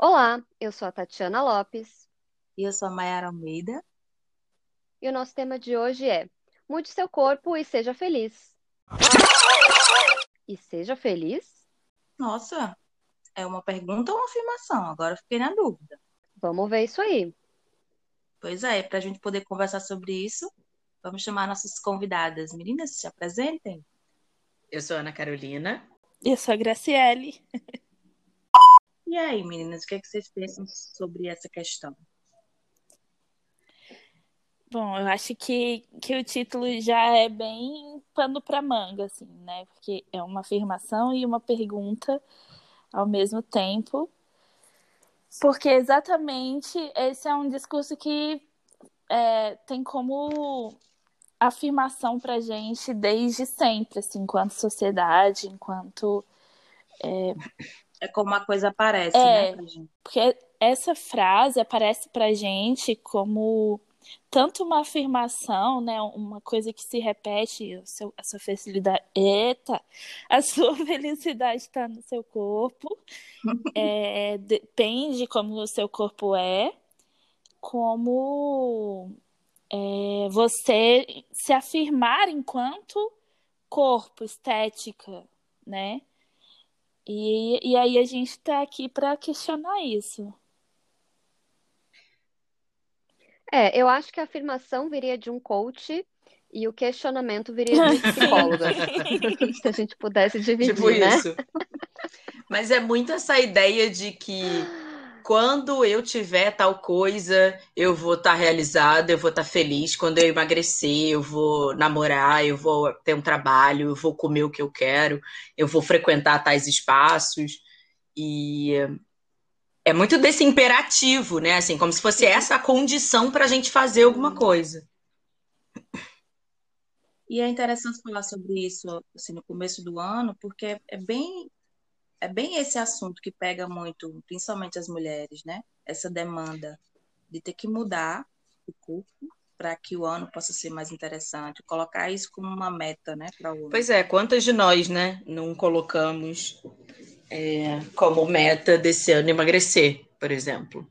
Olá, eu sou a Tatiana Lopes E eu sou a Mayara Almeida. e o nosso tema de hoje é Mude seu corpo e seja feliz. E seja feliz? Nossa, é uma pergunta ou uma afirmação? Agora eu fiquei na dúvida. Vamos ver isso aí. Pois é, para a gente poder conversar sobre isso, vamos chamar nossas convidadas. Meninas, se apresentem. Eu sou a Ana Carolina. Eu sou a Graciele. E aí, meninas, o que é que vocês pensam sobre essa questão? Bom, eu acho que, que o título já é bem pano para manga, assim, né? Porque é uma afirmação e uma pergunta ao mesmo tempo. Porque exatamente esse é um discurso que é, tem como afirmação pra gente desde sempre, assim, enquanto sociedade, enquanto. É como a coisa aparece, É. né, pra gente? Porque essa frase aparece pra gente como tanto uma afirmação, né? Uma coisa que se repete, o seu, a sua felicidade. Eita! A sua felicidade está no seu corpo. É, depende como o seu corpo é, como é, você se afirmar enquanto corpo, estética, né? E, e aí a gente está aqui para questionar isso. É, eu acho que a afirmação viria de um coach e o questionamento viria de psicóloga. Se a gente pudesse dividir, tipo né? isso. Mas é muito essa ideia de que quando eu tiver tal coisa, eu vou estar realizada, eu vou estar feliz. Quando eu emagrecer, eu vou namorar, eu vou ter um trabalho, eu vou comer o que eu quero, eu vou frequentar tais espaços. E é muito desse imperativo, né? Assim, como se fosse essa a condição para a gente fazer alguma coisa. E é interessante falar sobre isso assim, no começo do ano, porque é bem, é bem esse assunto que pega muito, principalmente as mulheres, né? Essa demanda de ter que mudar o corpo para que o ano possa ser mais interessante, colocar isso como uma meta, né, para o ano. Pois é, quantas de nós, né, não colocamos é, como meta desse ano emagrecer, por exemplo?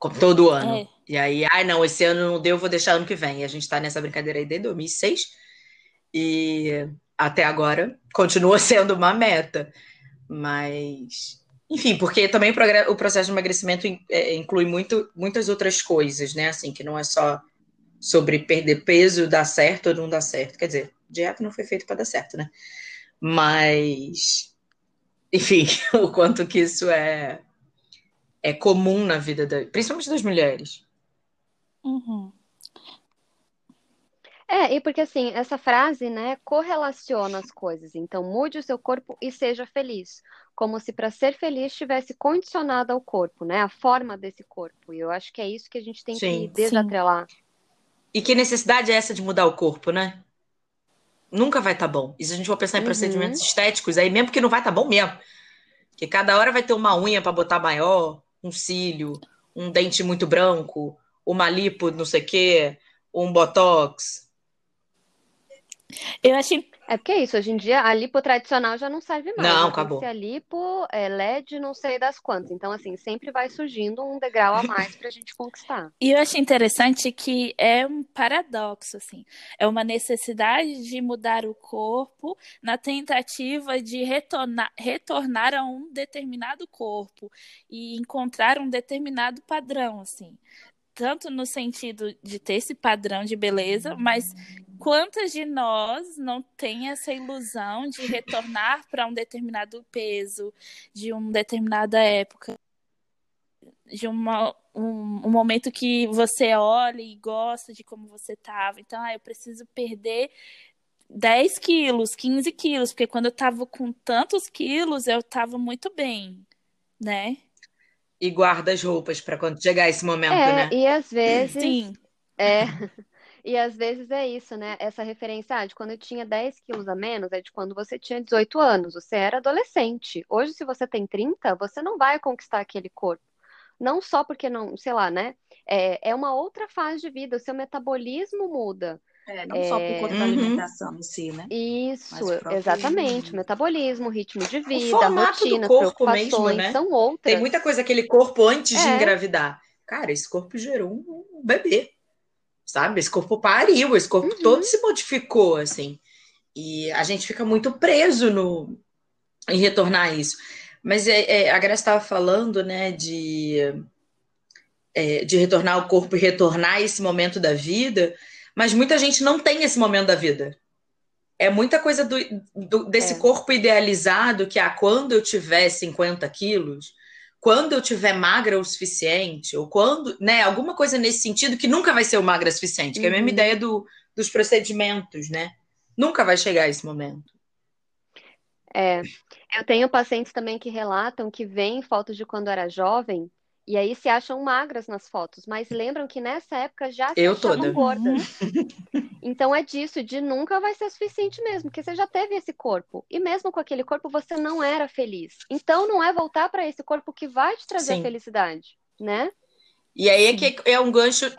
Como todo ano. É. E aí, ai, não, esse ano não deu, vou deixar ano que vem. E a gente tá nessa brincadeira aí desde 2006 e até agora continua sendo uma meta. Mas, enfim, porque também o processo de emagrecimento é, inclui muito, muitas outras coisas, né? Assim, que não é só sobre perder peso, dar certo ou não dar certo. Quer dizer, dieta não foi feita para dar certo, né? Mas, enfim, o quanto que isso é, é comum na vida, da, principalmente das mulheres. Uhum. É, e porque assim, essa frase, né, correlaciona as coisas. Então, mude o seu corpo e seja feliz. Como se para ser feliz estivesse condicionado ao corpo, né? A forma desse corpo. E eu acho que é isso que a gente tem que Sim. desatrelar. E que necessidade é essa de mudar o corpo, né? Nunca vai estar bom. E se a gente for pensar em Uhum. procedimentos estéticos, aí mesmo que não vai estar bom mesmo. Que cada hora vai ter uma unha para botar maior, um cílio, um dente muito branco, uma lipo, não sei o quê, um botox. Eu achei. É porque é isso, hoje em dia a lipo tradicional já não serve mais. Não, né? Acabou. a lipo, é LED, não sei das quantas. Então, assim, sempre vai surgindo um degrau a mais pra gente conquistar. E eu achei interessante que é um paradoxo, assim. É uma necessidade de mudar o corpo na tentativa de retornar, retornar a um determinado corpo e encontrar um determinado padrão, assim. Tanto no sentido de ter esse padrão de beleza, mas quantas de nós não tem essa ilusão de retornar para um determinado peso, de uma determinada época? de uma, um, um momento que você olha e gosta de como você tava. Então, ah, eu preciso perder 10 quilos, 15 quilos, porque quando eu tava com tantos quilos, eu tava muito bem, né? E guarda as roupas para quando chegar esse momento, É, né? e às vezes. Sim, É. E às vezes é isso, né? Essa referência ah, de quando eu tinha 10 quilos a menos é de quando você tinha 18 anos, você era adolescente. Hoje, se você tem 30, você não vai conquistar aquele corpo. Não só porque não, sei lá, né? É, é uma outra fase de vida, o seu metabolismo muda. É, não é... só por conta da uhum. alimentação em si, né? Isso, exatamente. Metabolismo, ritmo de vida, rotina, preocupações, mesmo, né? são outras. Tem muita coisa aquele corpo antes é. de engravidar. Cara, esse corpo gerou um bebê, sabe? Esse corpo pariu, esse corpo uhum. todo se modificou, assim. E a gente fica muito preso no em retornar isso. Mas é, é, a Graça estava falando, né, de, é, de retornar ao corpo e retornar esse momento da vida, mas muita gente não tem esse momento da vida. É muita coisa do, do desse é. corpo idealizado que, ah, quando eu tiver 50 quilos, quando eu tiver magra o suficiente, ou quando, né, alguma coisa nesse sentido que nunca vai ser o magra o suficiente, que é a mesma uhum. ideia do, dos procedimentos, né? Nunca vai chegar esse momento. É, eu tenho pacientes também que relatam que veem fotos de quando era jovem e aí se acham magras nas fotos, mas lembram que nessa época já se eu achavam toda. gordas. então é disso, de nunca vai ser suficiente mesmo, porque você já teve esse corpo. E mesmo com aquele corpo você não era feliz. Então não é voltar para esse corpo que vai te trazer Sim. felicidade, né? E aí é que é um gancho.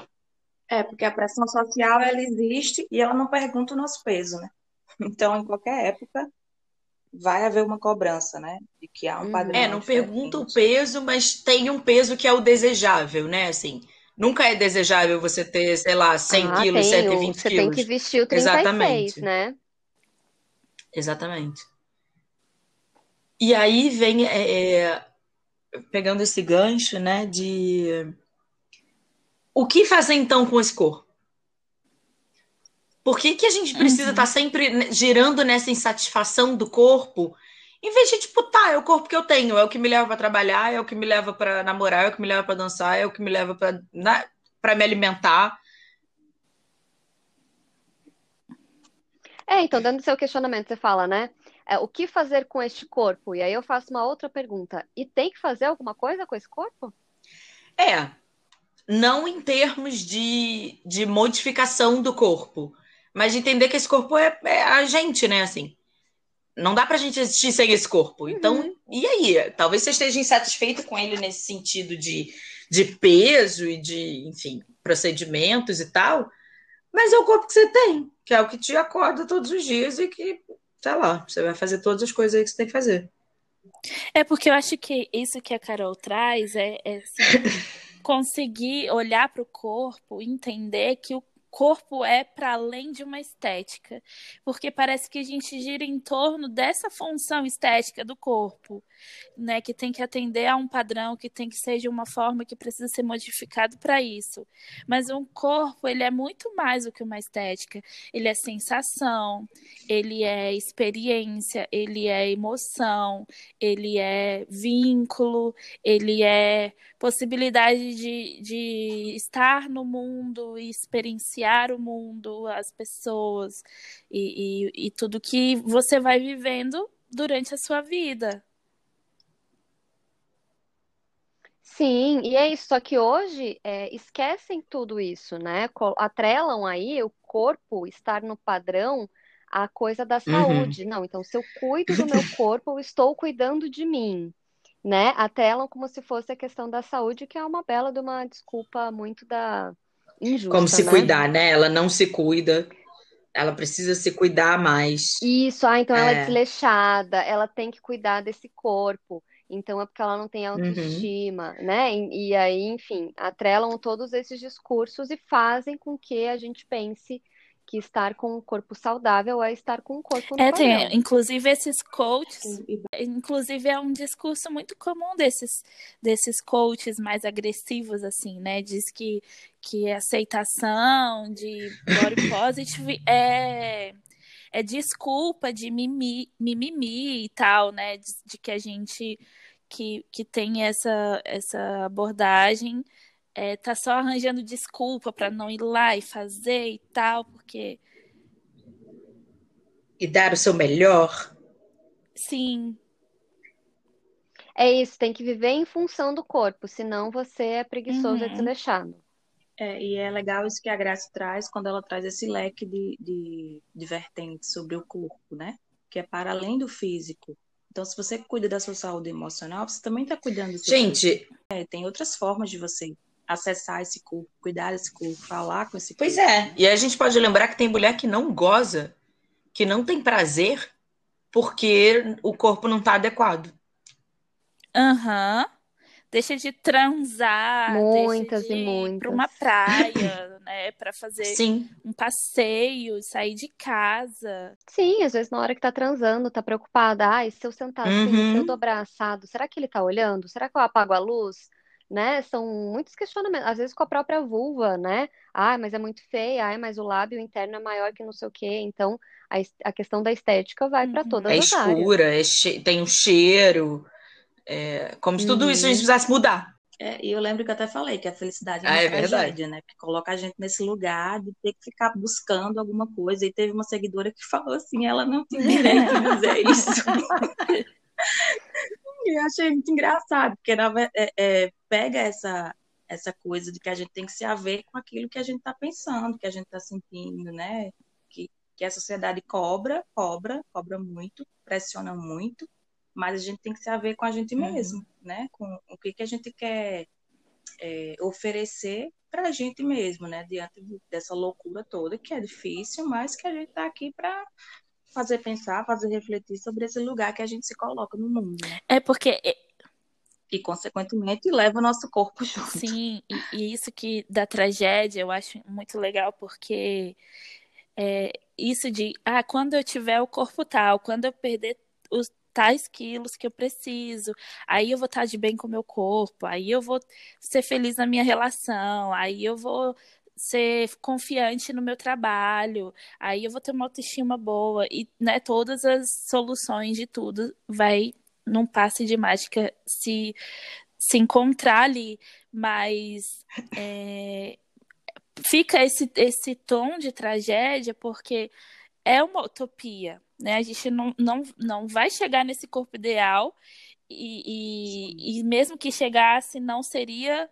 É, porque a pressão social ela existe e ela não pergunta o nosso peso, né? Então, em qualquer época, vai haver uma cobrança, né? De que há um uhum. padrão. É, não pergunta o peso, mas tem um peso que é o desejável, né? Assim, nunca é desejável você ter, sei lá, 100 ah, quilos, 120 você quilos. Você tem que vestir o 36, Exatamente. né? Exatamente. E aí vem, é, é, pegando esse gancho, né, de... O que fazer então com esse corpo? Por que, que a gente precisa estar uhum. tá sempre girando nessa insatisfação do corpo? Em vez de, tipo, tá, é o corpo que eu tenho, é o que me leva para trabalhar, é o que me leva para namorar, é o que me leva para dançar, é o que me leva para né, me alimentar. É, então, dentro do seu questionamento, você fala, né? É, o que fazer com este corpo? E aí eu faço uma outra pergunta. E tem que fazer alguma coisa com esse corpo? É, não em termos de, de modificação do corpo, mas de entender que esse corpo é, é, a gente, né? Assim, não dá pra gente existir sem esse corpo. Então, uhum. e aí? Talvez você esteja insatisfeito com ele nesse sentido de, de peso e de, enfim, procedimentos e tal, mas é o corpo que você tem, que é o que te acorda todos os dias e que, sei lá, você vai fazer todas as coisas aí que você tem que fazer. É porque eu acho que isso que a Carol traz é, é assim, conseguir olhar para o corpo, entender que o corpo é para além de uma estética, porque parece que a gente gira em torno dessa função estética do corpo, né, que tem que atender a um padrão, que tem que ser de uma forma que precisa ser modificado para isso. Mas um corpo, ele é muito mais do que uma estética. Ele é sensação, ele é experiência, ele é emoção, ele é vínculo, ele é possibilidade de, de estar no mundo e experienciar o mundo, as pessoas e, e, e tudo que você vai vivendo durante a sua vida. Sim, e é isso. Só que hoje é, esquecem tudo isso, né? Atrelam aí o corpo estar no padrão a coisa da uhum. saúde. Uhum. Não, então se eu cuido do meu corpo, eu estou cuidando de mim né, atrelam como se fosse a questão da saúde, que é uma bela de uma desculpa muito da injusta, Como se né? cuidar, né? Ela não se cuida, ela precisa se cuidar mais. Isso, ah, então é. ela é desleixada, ela tem que cuidar desse corpo. Então é porque ela não tem autoestima, uhum. né? E, e aí, enfim, atrelam todos esses discursos e fazem com que a gente pense que estar com um corpo saudável é estar com um corpo no é, tem, inclusive esses coaches, inclusive é um discurso muito comum desses desses coaches mais agressivos assim, né? Diz que que aceitação de body positive é é desculpa de mimi, mimimi e tal, né? De, de que a gente que, que tem essa, essa abordagem é, tá só arranjando desculpa para não ir lá e fazer e tal, porque. E dar o seu melhor. Sim. É isso, tem que viver em função do corpo, senão você é preguiçoso uhum. e desleixado. É, e é legal isso que a Graça traz quando ela traz esse leque de, de, de vertentes sobre o corpo, né? Que é para além do físico. Então, se você cuida da sua saúde emocional, você também está cuidando do seu Gente, é, tem outras formas de você acessar esse corpo, cuidar desse corpo, falar com esse corpo. Pois é. E a gente pode lembrar que tem mulher que não goza, que não tem prazer, porque o corpo não está adequado. Aham. Uhum deixa de transar, muitas deixa de e muitas. ir para uma praia, né, para fazer Sim. um passeio, sair de casa. Sim, às vezes na hora que tá transando, tá preocupada, ai, se eu sentar assim, Uhum. se eu dobrar assado, será que ele tá olhando? Será que eu apago a luz? Né? São muitos questionamentos, às vezes com a própria vulva, né? Ah, mas é muito feia, ai, mas o lábio interno é maior que não sei o quê. Então, a, a questão da estética vai para Uhum. todas É as áreas. escura, é che- tem um cheiro. é como se tudo isso a gente Uhum. precisasse mudar. É, e eu lembro que eu até falei que a felicidade é Ah, é verdade. tragédia, né? Que coloca a gente nesse lugar de ter que ficar buscando alguma coisa. E teve uma seguidora que falou assim, ela não tem direito de dizer isso. E eu achei muito engraçado, porque na é, é, pega essa, essa coisa de que a gente tem que se haver com aquilo que a gente está pensando, que a gente está sentindo, né? Que, que a sociedade cobra, cobra, cobra muito, pressiona muito, mas a gente tem que se haver com a gente Uhum. mesmo, né? Com o que, que a gente quer é, oferecer para a gente mesmo, né? Diante de- dessa loucura toda, que é difícil, mas que a gente está aqui para fazer pensar, fazer refletir sobre esse lugar que a gente se coloca no mundo, né? É porque E, consequentemente, leva o nosso corpo junto. Sim, e, e isso que da tragédia eu acho muito legal, porque é, isso de, ah, quando eu tiver o corpo tal, quando eu perder os tais quilos que eu preciso, aí eu vou estar de bem com o meu corpo, aí eu vou ser feliz na minha relação, aí eu vou ser confiante no meu trabalho, aí eu vou ter uma autoestima boa e, né, todas as soluções de tudo vai num passe de mágica se se encontrar ali, mas é, fica esse, esse tom de tragédia porque é uma utopia, né? A gente não, não, não vai chegar nesse corpo ideal e, e, e mesmo que chegasse, não seria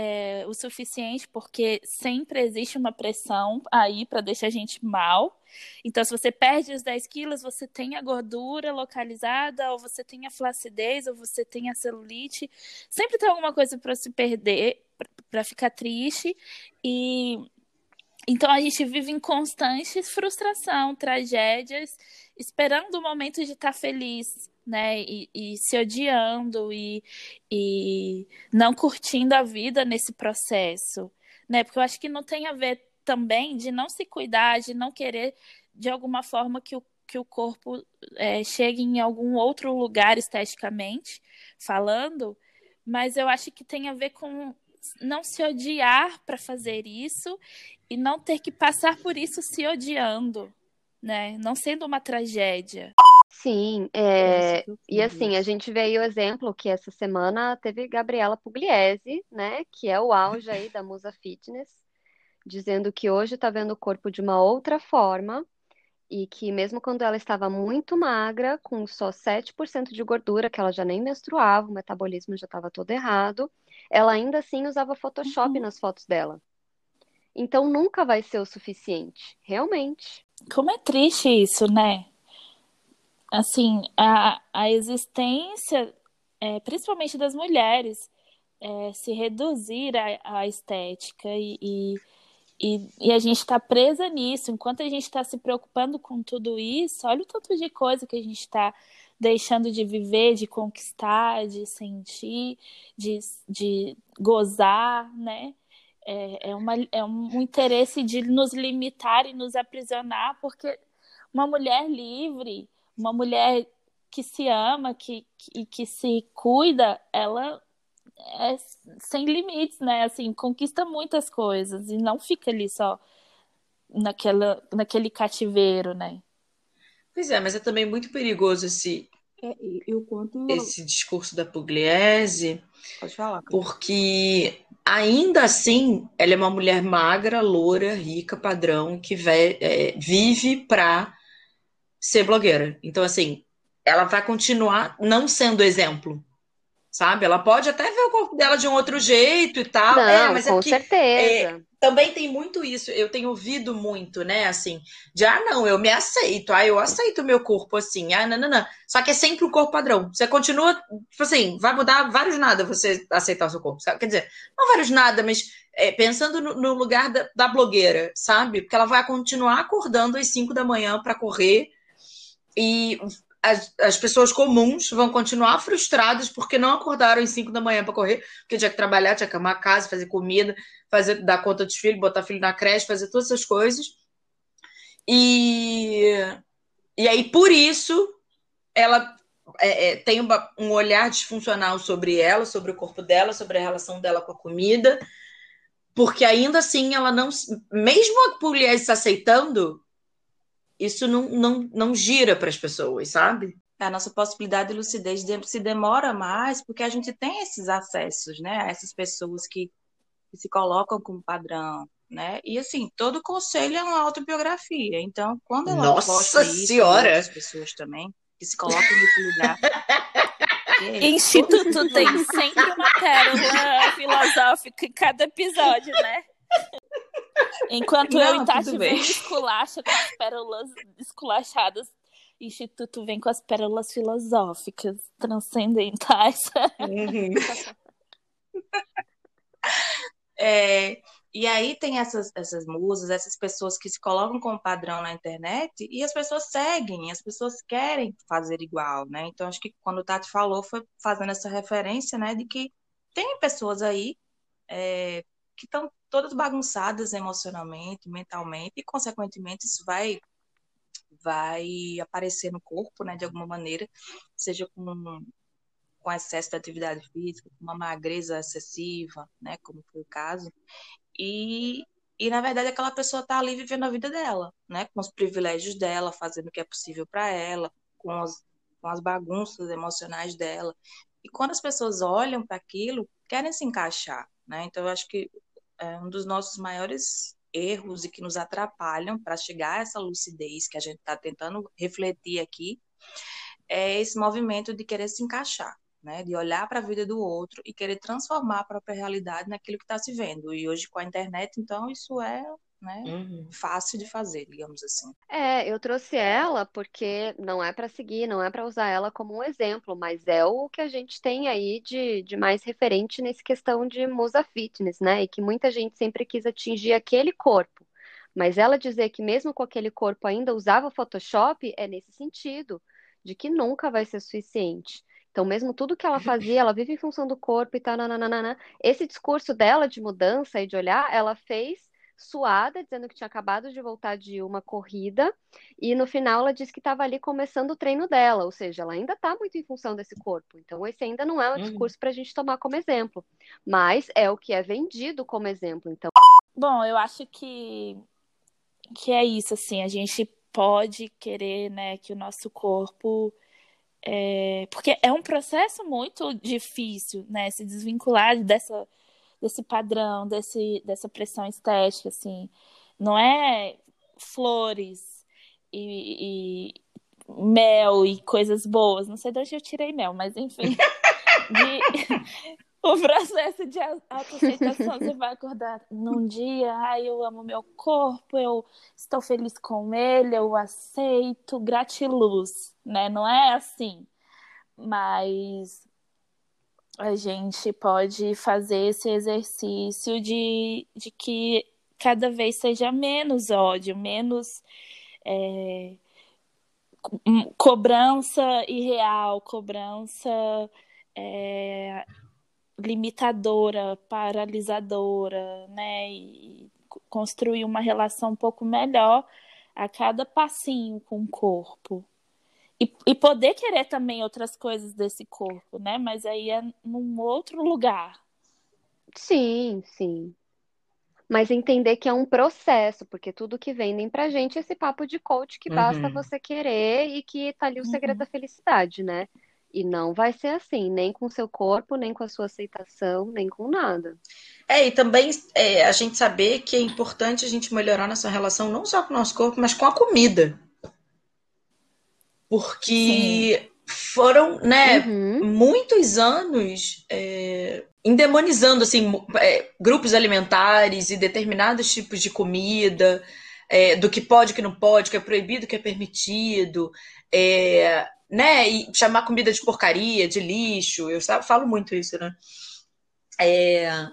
é, o suficiente, porque sempre existe uma pressão aí para deixar a gente mal. Então, se você perde os 10 quilos, você tem a gordura localizada, ou você tem a flacidez, ou você tem a celulite. Sempre tem alguma coisa para se perder, para ficar triste. E então a gente vive em constante frustração, tragédias, esperando o momento de estar feliz, né? E, e se odiando e, e não curtindo a vida nesse processo, né? Porque eu acho que não tem a ver também de não se cuidar, de não querer de alguma forma que o, que o corpo é, chegue em algum outro lugar esteticamente falando, mas eu acho que tem a ver com não se odiar para fazer isso e não ter que passar por isso se odiando, né? Não sendo uma tragédia. Sim, é, e assim, a gente vê aí o exemplo que essa semana teve Gabriela Pugliese, né, que é o auge aí da musa fitness, dizendo que hoje está vendo o corpo de uma outra forma e que mesmo quando ela estava muito magra, com só 7% de gordura, que ela já nem menstruava, o metabolismo já estava todo errado, ela ainda assim usava Photoshop Uhum. nas fotos dela. Então nunca vai ser o suficiente, realmente. Como é triste isso, né? Assim, a, a existência, é, principalmente das mulheres, é, se reduzir à, estética e, e, e, e a gente está presa nisso. Enquanto a gente está se preocupando com tudo isso, olha o tanto de coisa que a gente está deixando de viver, de conquistar, de sentir, de, de gozar, né? É, é, uma, é um interesse de nos limitar e nos aprisionar, porque uma mulher livre, uma mulher que se ama, que, que, que se cuida, ela é sem limites, né? Assim, conquista muitas coisas e não fica ali só naquela, naquele cativeiro, né? Pois é, mas é também muito perigoso esse, É, e, e o quanto. esse discurso da Pugliese, Pode falar. porque ainda assim ela é uma mulher magra, loura, rica, padrão, que é, vive pra ser blogueira. Então, assim, ela vai continuar não sendo exemplo, sabe? Ela pode até ver o corpo dela de um outro jeito e tal. Não, é, mas é com porque, certeza. Também tem muito isso. Eu tenho ouvido muito, né? Assim, de ah, não, eu me aceito. Ah, eu aceito o meu corpo assim. Ah, não, não, não. Só que é sempre o corpo padrão. Você continua, tipo assim, vai mudar vários nada você aceitar o seu corpo. Sabe? Quer dizer, não vários nada, mas é, pensando no, no lugar da, da, blogueira, sabe? Porque ela vai continuar acordando às 5 da manhã para correr e as, as, pessoas comuns vão continuar frustradas porque não acordaram às 5 da manhã para correr, porque tinha que trabalhar, tinha que arrumar casa, fazer comida, fazer dar conta dos filhos, botar filho na creche, fazer todas essas coisas. E, e aí, por isso, ela é, é, tem uma, um olhar disfuncional sobre ela, sobre o corpo dela, sobre a relação dela com a comida, porque ainda assim ela não. Mesmo a mulher se aceitando, isso não, não, não gira para as pessoas, sabe? A nossa possibilidade de lucidez se demora mais porque a gente tem esses acessos, né? A essas pessoas que, que se colocam como padrão, né? E assim, todo conselho é uma autobiografia. Então, quando ela Nossa posta isso, senhora! as pessoas também que se colocam nesse lugar. Instituto tem sempre uma pérola filosófica em cada episódio, né? Enquanto Não, eu e Tati vem esculacha com as pérolas esculachadas, Instituto vem com as pérolas filosóficas transcendentais. Uhum. É, e aí tem essas, essas musas, essas pessoas que se colocam como padrão na internet e as pessoas seguem, as pessoas querem fazer igual, né? Então, acho que quando o Tati falou, foi fazendo essa referência, né, de que tem pessoas aí é, que estão todas bagunçadas emocionalmente, mentalmente, e, consequentemente, isso vai vai aparecer no corpo, né, de alguma maneira, seja com com excesso de atividade física, com uma magreza excessiva, né, como foi o caso, e, e na verdade aquela pessoa está ali vivendo a vida dela, né, com os privilégios dela, fazendo o que é possível para ela, com as, com as bagunças emocionais dela. E quando as pessoas olham para aquilo, querem se encaixar, né? Então eu acho que é um dos nossos maiores erros e que nos atrapalham para chegar a essa lucidez que a gente está tentando refletir aqui é esse movimento de querer se encaixar né? De olhar para a vida do outro e querer transformar a própria realidade naquilo que está se vendo. E hoje com a internet, então, isso é né, Uhum. fácil de fazer, digamos assim. É, eu trouxe ela porque não é para seguir, não é para usar ela como um exemplo, mas é o que a gente tem aí de, de mais referente nessa questão de musa fitness, né? E que muita gente sempre quis atingir aquele corpo. Mas ela dizer que mesmo com aquele corpo ainda usava Photoshop é nesse sentido, de que nunca vai ser suficiente. Então, mesmo tudo que ela fazia, ela vive em função do corpo e tal, nananana. Esse discurso dela de mudança e de olhar, ela fez suada, dizendo que tinha acabado de voltar de uma corrida, e no final ela disse que estava ali começando o treino dela, ou seja, ela ainda está muito em função desse corpo. Então, esse ainda não é um Uhum. discurso para a gente tomar como exemplo, mas é o que é vendido como exemplo. Então, Bom, eu acho que, que é isso, assim, a gente pode querer, né, que o nosso corpo. É, porque é um processo muito difícil, né, se desvincular dessa, desse padrão, desse, dessa pressão estética, assim. Não é flores e, e mel e coisas boas. Não sei de onde eu tirei mel, mas enfim. De- o processo de au- autoaceitação, você vai acordar num dia, ai, eu amo meu corpo, eu estou feliz com ele, eu aceito, gratiluz, né? Não é assim. Mas a gente pode fazer esse exercício de, de que cada vez seja menos ódio, menos é, hum, cobrança irreal, cobrança é, limitadora, paralisadora, né? E co- construir uma relação um pouco melhor a cada passinho com o corpo. E, e poder querer também outras coisas desse corpo, né? Mas aí é num outro lugar. sim, sim. Mas entender que é um processo, porque tudo que vendem pra gente é esse papo de coach que basta Uhum. você querer e que tá ali o segredo Uhum. da felicidade, né? E não vai ser assim, nem com o seu corpo, nem com a sua aceitação, nem com nada. É, e também é, a gente saber que é importante a gente melhorar nossa relação não só com o nosso corpo, mas com a comida. Porque foram, né, uhum. muitos anos é, endemonizando assim é, grupos alimentares e determinados tipos de comida, é, do que pode, que não pode, que é proibido, que é permitido, é, né, e chamar comida de porcaria, de lixo. Eu falo muito isso, né? É,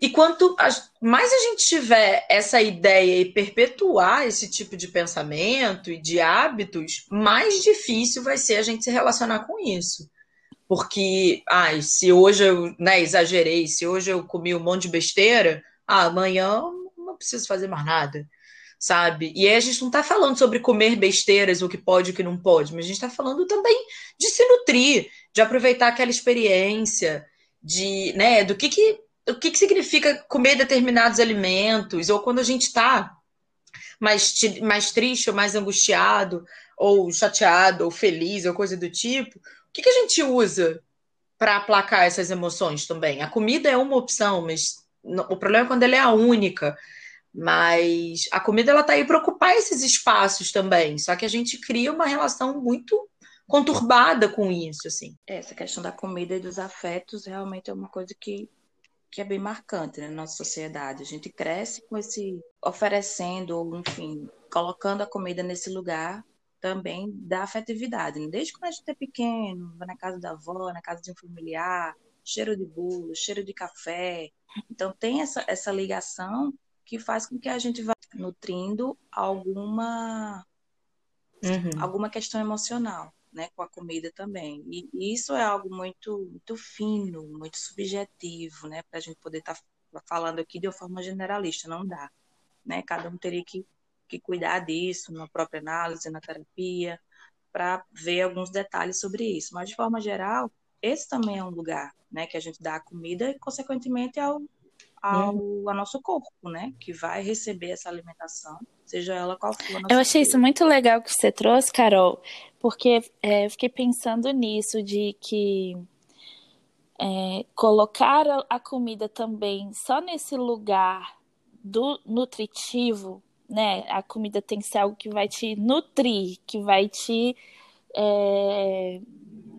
e quanto mais a gente tiver essa ideia e perpetuar esse tipo de pensamento e de hábitos, mais difícil vai ser a gente se relacionar com isso. Porque, ai, se hoje eu né, exagerei, se hoje eu comi um monte de besteira, ah, amanhã não preciso fazer mais nada, sabe? E aí a gente não está falando sobre comer besteiras, o que pode e o que não pode, mas a gente está falando também de se nutrir, de aproveitar aquela experiência, de, né, do que, que o que, que significa comer determinados alimentos, ou quando a gente está mais, mais triste, ou mais angustiado, ou chateado, ou feliz, ou coisa do tipo, o que, que a gente usa para aplacar essas emoções também? A comida é uma opção, mas o problema é quando ela é a única. Mas a comida ela está aí para ocupar esses espaços também. Só que a gente cria uma relação muito conturbada com isso, assim. Essa questão da comida e dos afetos realmente é uma coisa que que é bem marcante né, na nossa sociedade. A gente cresce com esse oferecendo, ou enfim, colocando a comida nesse lugar também da afetividade. Né? Desde quando a gente é pequeno, vai na casa da avó, na casa de um familiar, cheiro de bolo, cheiro de café. Então tem essa, essa ligação que faz com que a gente vá nutrindo alguma uhum. alguma questão emocional né, com a comida também. E, isso é algo muito, muito fino, muito subjetivo, né, para a gente poder estar tá falando aqui de uma forma generalista, não dá. Né? Cada um teria que, que cuidar disso na própria análise, na terapia, para ver alguns detalhes sobre isso. Mas, de forma geral, esse também é um lugar né, que a gente dá a comida e, consequentemente, ao, ao, uhum. ao nosso corpo, né? Que vai receber essa alimentação, seja ela qual for. Eu achei isso muito legal que você trouxe, Carol, porque é, eu fiquei pensando nisso, de que é, colocar a comida também só nesse lugar do nutritivo, né? A comida tem que ser algo que vai te nutrir, que vai te é,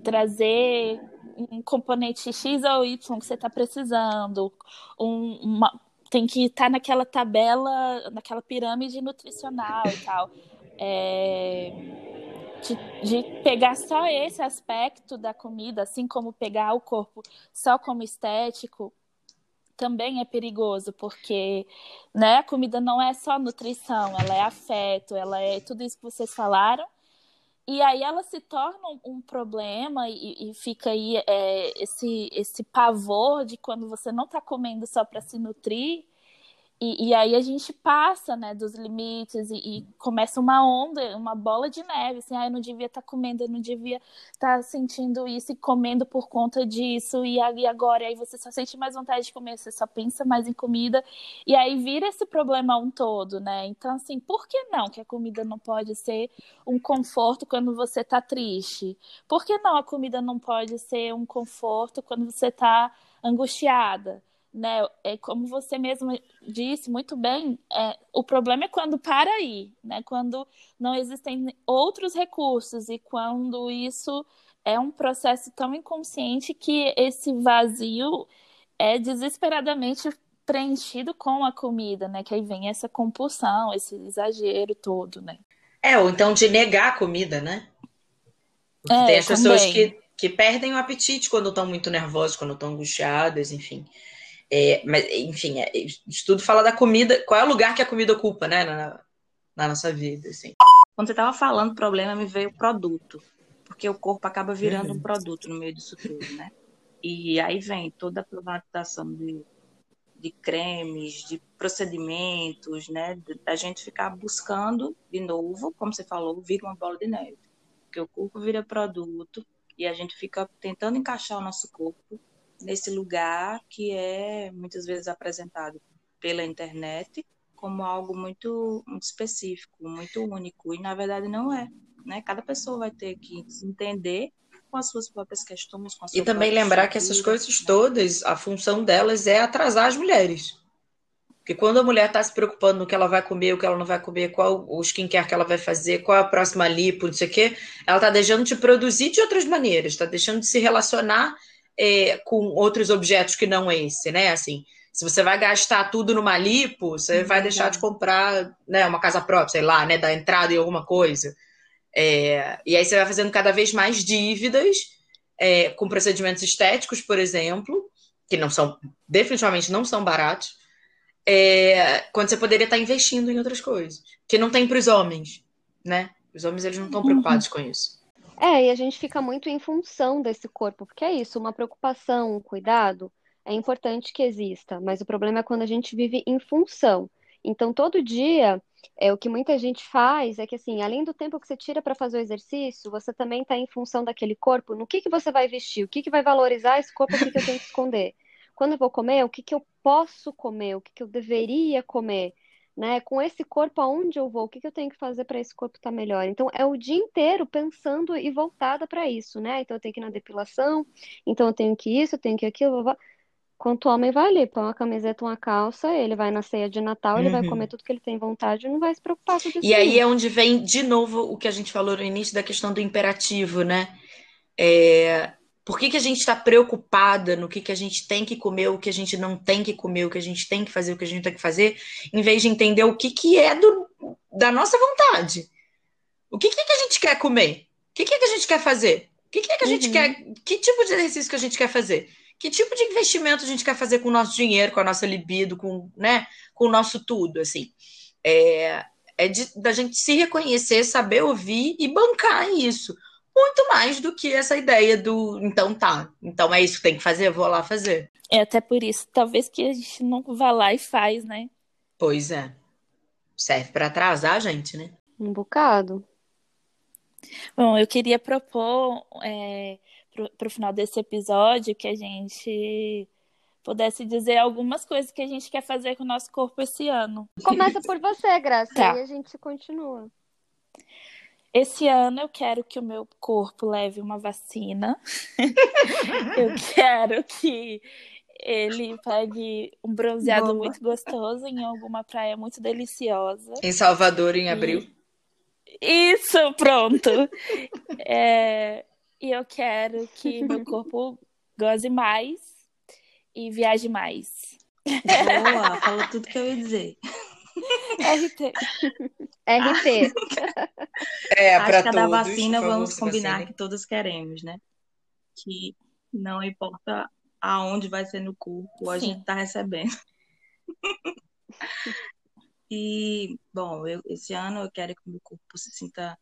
trazer um componente X ou Y que você está precisando, um, uma, tem que estar tá naquela tabela, naquela pirâmide nutricional e tal. É, de, de, pegar só esse aspecto da comida, assim como pegar o corpo só como estético, também é perigoso, porque né, a comida não é só nutrição, ela é afeto, ela é tudo isso que vocês falaram, e aí ela se torna um, problema e, e fica aí é, esse, esse pavor de quando você não está comendo só para se nutrir, e, e, aí a gente passa, né, dos limites e, e, começa uma onda, uma bola de neve, assim, ah, eu não devia estar tá comendo, eu não devia estar tá sentindo isso e comendo por conta disso, e, e agora, e aí você só sente mais vontade de comer, você só pensa mais em comida, e aí vira esse problema um todo, né? Então, assim, por que não que a comida não pode ser um conforto quando você está triste? Por que não a comida não pode ser um conforto quando você está angustiada? Né? É como você mesmo disse muito bem, é, o problema é quando para aí, né? Quando não existem outros recursos e quando isso é um processo tão inconsciente que esse vazio é desesperadamente preenchido com a comida, né? Que aí vem essa compulsão, esse exagero todo, né? É, ou então de negar a comida, né? É, tem as pessoas que, que perdem o apetite quando estão muito nervosas, quando estão angustiadas, enfim. É, mas, enfim, é, estudo fala da comida, qual é o lugar que a comida ocupa, né, na, na nossa vida, assim. Quando você estava falando do problema, me veio o produto, porque o corpo acaba virando uhum. um produto no meio disso tudo, né? E aí vem toda a problematização de, de cremes, de procedimentos, né? Da gente ficar buscando de novo, como você falou, vira uma bola de neve. Porque o corpo vira produto e a gente fica tentando encaixar o nosso corpo nesse lugar que é muitas vezes apresentado pela internet como algo muito, muito específico, muito único, e na verdade não é. Né? Cada pessoa vai ter que se entender com as suas próprias questões. e também lembrar que essas coisas né? todas, a função delas é atrasar as mulheres. Porque quando a mulher está se preocupando no que ela vai comer, o que ela não vai comer, qual o skincare que ela vai fazer, qual a próxima lipo, não sei o quê, ela está deixando de produzir de outras maneiras, está deixando de se relacionar é, com outros objetos que não esse, né? Assim, se você vai gastar tudo numa lipo, você vai deixar de comprar né, uma casa própria, sei lá, né? Da entrada em alguma coisa. É, e aí você vai fazendo cada vez mais dívidas é, com procedimentos estéticos, por exemplo, que não são, definitivamente não são baratos é, quando você poderia estar investindo em outras coisas, que não tem para os homens, né? Os homens eles não estão preocupados com isso. É, e a gente fica muito em função desse corpo, porque é isso, uma preocupação, um cuidado, é importante que exista, mas o problema é quando a gente vive em função. Então, todo dia, é, o que muita gente faz é que, assim, além do tempo que você tira para fazer o exercício, você também está em função daquele corpo, no que, que você vai vestir, o que, que vai valorizar esse corpo, o que, que eu tenho que esconder quando eu vou comer, o que, que eu posso comer, o que, que eu deveria comer, né? Com esse corpo, aonde eu vou, o que, que eu tenho que fazer para esse corpo estar tá melhor? Então, é o dia inteiro pensando e voltada para isso, né? Então, eu tenho que ir na depilação, então eu tenho que isso, eu tenho que aquilo. Quanto o homem vai ali, põe uma camiseta, uma calça, ele vai na ceia de Natal, ele vai Uhum. comer tudo que ele tem vontade e não vai se preocupar com isso. E aí é onde vem de novo o que a gente falou no início da questão do imperativo, né? É, por que que a gente está preocupada no que que a gente tem que comer, o que a gente não tem que comer, o que a gente tem que fazer, o que a gente tem que fazer, em vez de entender o que que é do, da nossa vontade. O que que, que a gente quer comer? O que que, que a gente quer fazer? O que que, que a gente Uhum. quer? Que tipo de exercício que a gente quer fazer? Que tipo de investimento a gente quer fazer com o nosso dinheiro, com a nossa libido, com, né, com o nosso tudo, assim? É, é de, da gente se reconhecer, saber ouvir e bancar isso. Muito mais do que essa ideia do então tá, então é isso que tem que fazer, eu vou lá fazer. É até por isso, talvez que a gente não vá lá e faz, né? Pois é. Serve para atrasar a gente, né? Um bocado. Bom, eu queria propor é, para o final desse episódio que a gente pudesse dizer algumas coisas que a gente quer fazer com o nosso corpo esse ano. Começa por você, Graça, Tá. e a gente continua. Esse ano eu quero que o meu corpo leve uma vacina. eu quero que ele pegue um bronzeado Boa. muito gostoso em alguma praia muito deliciosa. Em Salvador, em abril. Isso, pronto. É, e eu quero que meu corpo goze mais e viaje mais. Boa, falou tudo que eu ia dizer. RT. RT. É, Acho para que a da todos, vacina, vamos combinar vacinem. que todos queremos, né? Que não importa aonde vai ser no corpo, a Sim. gente tá recebendo. E, bom, eu, esse ano eu quero que o meu corpo se sinta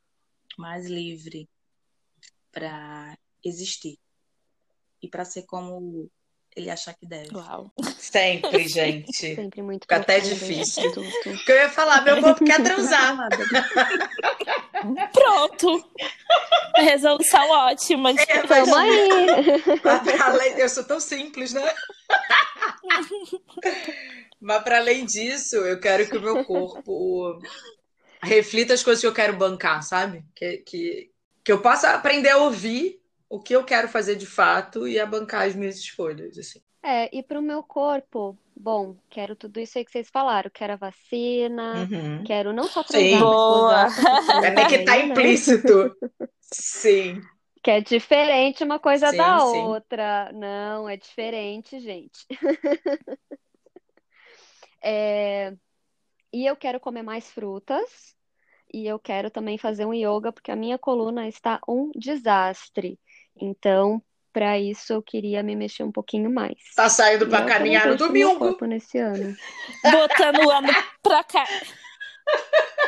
mais livre para existir e para ser como ele achar que deve. Uau. Sempre, gente. Sempre muito Fica até profundo, difícil. Instituto. O que eu ia falar, meu corpo quer transar. Pronto. Resolução ótima. É, Tamo aí. Eu sou tão simples, né? Mas para além disso, eu quero que o meu corpo reflita as coisas que eu quero bancar, sabe? Que, que, que eu possa aprender a ouvir o que eu quero fazer de fato e a bancar as minhas escolhas, assim. É, e pro meu corpo, bom, quero tudo isso aí que vocês falaram. Quero a vacina, Uhum. quero não só Sim. transar, Boa. essa É que tá né? implícito. Sim. Que é diferente uma coisa Sim, da sim. outra. Não, é diferente, gente. É, E eu quero comer mais frutas. E eu quero também fazer um yoga, porque a minha coluna está um desastre. Então, para isso, eu queria me mexer um pouquinho mais. Tá saindo eu caminhar no domingo. corpo nesse ano. Botando o ano pra cá.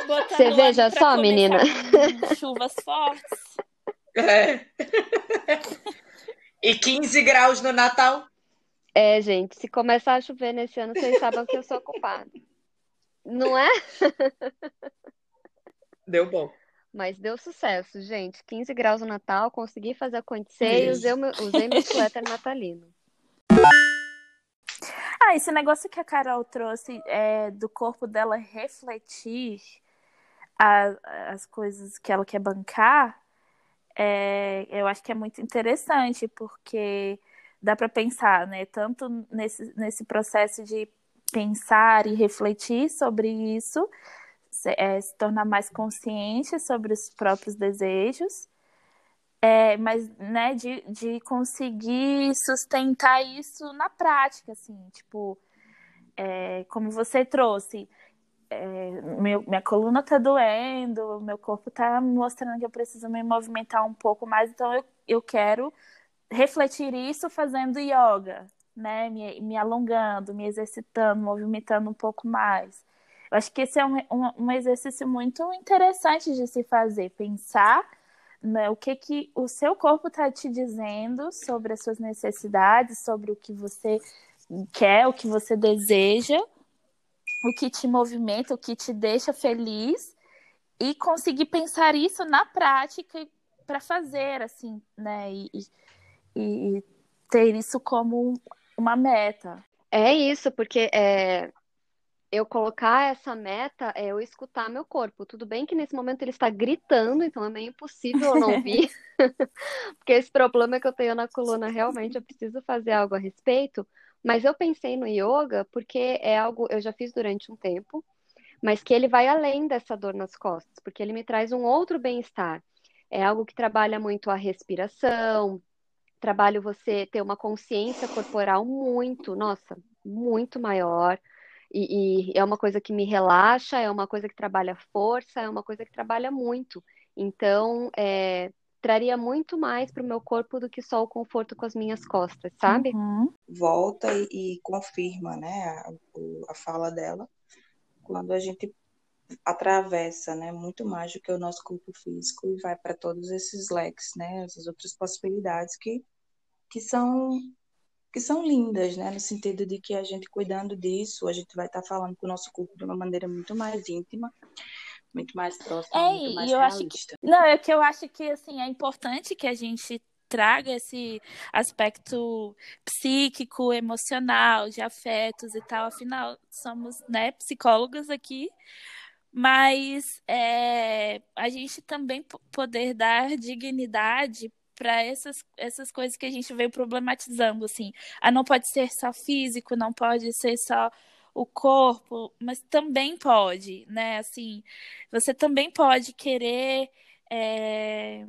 Botando Você veja só, menina. Chuvas fortes. É. E 15 graus no Natal. É, gente, se começar a chover nesse ano, vocês sabem que eu sou culpada. Não é? Deu bom. Mas deu sucesso, gente. 15 graus no Natal, consegui fazer acontecer e usei, usei meu suéter natalino. Ah, esse negócio que a Carol trouxe é, do corpo dela refletir a- as coisas que ela quer bancar, é, eu acho que é muito interessante, porque dá para pensar, né? Tanto nesse, nesse processo de pensar e refletir sobre isso, é, se tornar mais consciente sobre os próprios desejos, é, mas né, de, de conseguir sustentar isso na prática, assim, tipo, é, como você trouxe, é, meu, minha coluna tá doendo, meu corpo tá mostrando que eu preciso me movimentar um pouco mais, então eu, eu quero refletir isso fazendo yoga, né? Me, me alongando, me exercitando, movimentando um pouco mais. Eu acho que esse é um, um, um exercício muito interessante de se fazer, pensar né, o que, que o seu corpo está te dizendo sobre as suas necessidades, sobre o que você quer, o que você deseja, o que te movimenta, o que te deixa feliz e conseguir pensar isso na prática para fazer, assim, né? E, e, ter isso como uma meta. É isso, porque é, eu colocar essa meta é eu escutar meu corpo. Tudo bem que nesse momento ele está gritando, então é meio impossível eu não ouvir. porque esse problema que eu tenho na coluna, realmente eu preciso fazer algo a respeito. Mas eu pensei no yoga porque é algo eu já fiz durante um tempo, mas que ele vai além dessa dor nas costas, porque ele me traz um outro bem-estar. É algo que trabalha muito a respiração, trabalho você ter uma consciência corporal muito, nossa, muito maior. E, e, é uma coisa que me relaxa, é uma coisa que trabalha força, é uma coisa que trabalha muito. Então, é, traria muito mais para o meu corpo do que só o conforto com as minhas costas, sabe? Uhum. Volta e, e, confirma, né, a, a fala dela, quando a gente atravessa, né, muito mais do que o nosso corpo físico e vai para todos esses leques, né, essas outras possibilidades que que são que são lindas, né, no sentido de que a gente cuidando disso, a gente vai estar tá falando com o nosso corpo de uma maneira muito mais íntima muito mais próximo, é, muito mais eu realista. Acho que, não, é que eu acho que assim é importante que a gente traga esse aspecto psíquico, emocional, de afetos e tal. Afinal, somos né, psicólogos aqui, mas é, a gente também poder dar dignidade para essas, essas coisas que a gente veio problematizando, assim. Ah, não pode ser só físico, não pode ser só o corpo, mas também pode, né? Assim, você também pode querer é,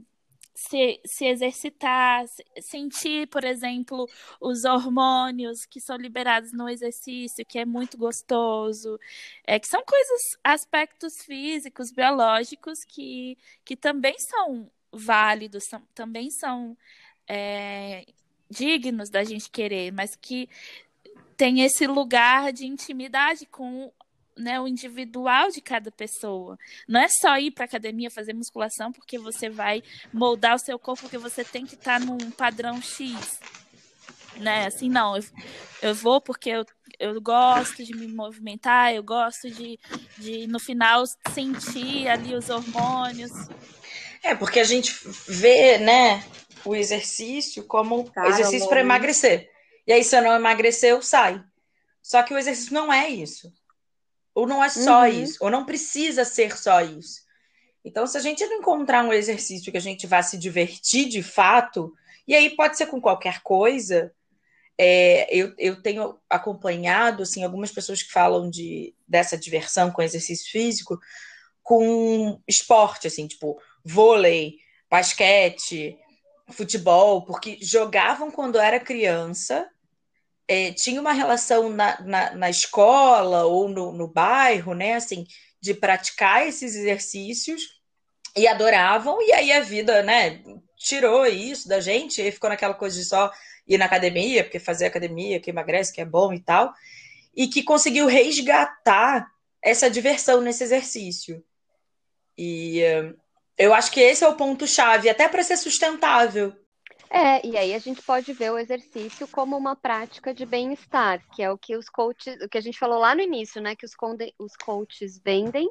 se, se exercitar, sentir, por exemplo, os hormônios que são liberados no exercício, que é muito gostoso, é, que são coisas, aspectos físicos, biológicos que, que também são válidos, são, também são é, dignos da gente querer, mas que tem esse lugar de intimidade com né, o individual de cada pessoa. Não é só ir para academia fazer musculação porque você vai moldar o seu corpo porque você tem que estar tá num padrão X. Né? Assim, não, eu, eu vou porque eu, eu gosto de me movimentar, eu gosto de, de, no final, sentir ali os hormônios. É, porque a gente vê, né, o exercício como Cara, exercício para emagrecer. E aí, se eu não emagrecer, eu saio. Só que o exercício não é isso. Ou não é só uhum. isso. Ou não precisa ser só isso. Então, se a gente não encontrar um exercício que a gente vá se divertir de fato, e aí pode ser com qualquer coisa, é, eu, eu tenho acompanhado assim, algumas pessoas que falam de, dessa diversão com exercício físico com esporte, assim, tipo vôlei, basquete, futebol, porque jogavam quando era criança é, tinha uma relação na, na, na escola ou no, no, bairro, né, assim, de praticar esses exercícios e adoravam, e aí a vida, né, tirou isso da gente, e ficou naquela coisa de só ir na academia, porque fazer academia, que emagrece, que é bom e tal, e que conseguiu resgatar essa diversão nesse exercício. E uh, eu acho que esse é o ponto-chave, até para ser sustentável. É, e aí a gente pode ver o exercício como uma prática de bem-estar, que é o que os coaches, o que a gente falou lá no início, né? Que os, os coaches vendem.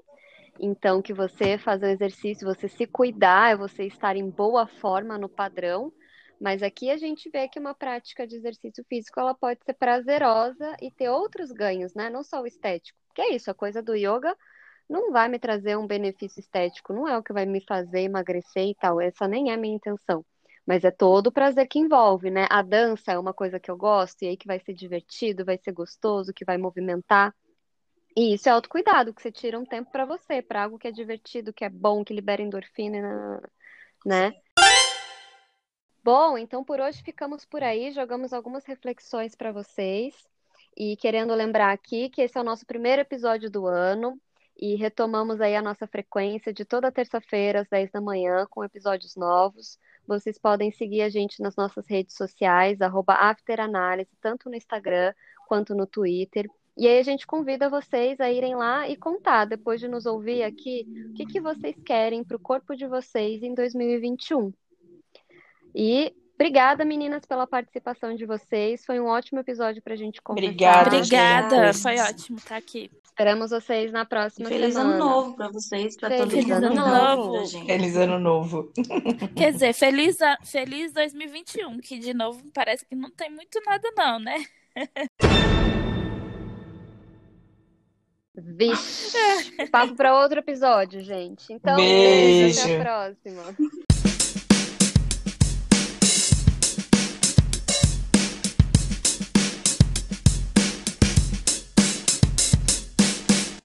Então, que você fazer o exercício, você se cuidar, é você estar em boa forma no padrão. Mas aqui a gente vê que uma prática de exercício físico ela pode ser prazerosa e ter outros ganhos, né? Não só o estético. Que é isso, a coisa do yoga não vai me trazer um benefício estético, não é o que vai me fazer emagrecer e tal. Essa nem é a minha intenção Mas é todo o prazer que envolve, né? A dança é uma coisa que eu gosto, e aí que vai ser divertido, vai ser gostoso, que vai movimentar. E isso é autocuidado, que você tira um tempo para você, para algo que é divertido, que é bom, que libera endorfina, né? Bom, então por hoje ficamos por aí, jogamos algumas reflexões para vocês. E querendo lembrar aqui que esse é o nosso primeiro episódio do ano e retomamos aí a nossa frequência de toda terça-feira às 10 da manhã com episódios novos. Vocês podem seguir a gente nas nossas redes sociais, afteranálise, tanto no Instagram quanto no Twitter. E aí a gente convida vocês a irem lá e contar, depois de nos ouvir aqui, o que, que vocês querem para o corpo de vocês em 2021. E Obrigada, meninas, pela participação de vocês. Foi um ótimo episódio para a gente conversar. Obrigada. Obrigada. Foi ótimo estar aqui. Esperamos vocês na próxima Feliz semana. ano novo para vocês, para todo Feliz ano novo. Feliz ano novo. Quer dizer, feliz, a- feliz 2021, que de novo parece que não tem muito nada não, né? Vixe, papo para outro episódio, gente. Então, Beijo. beijo, até a próxima.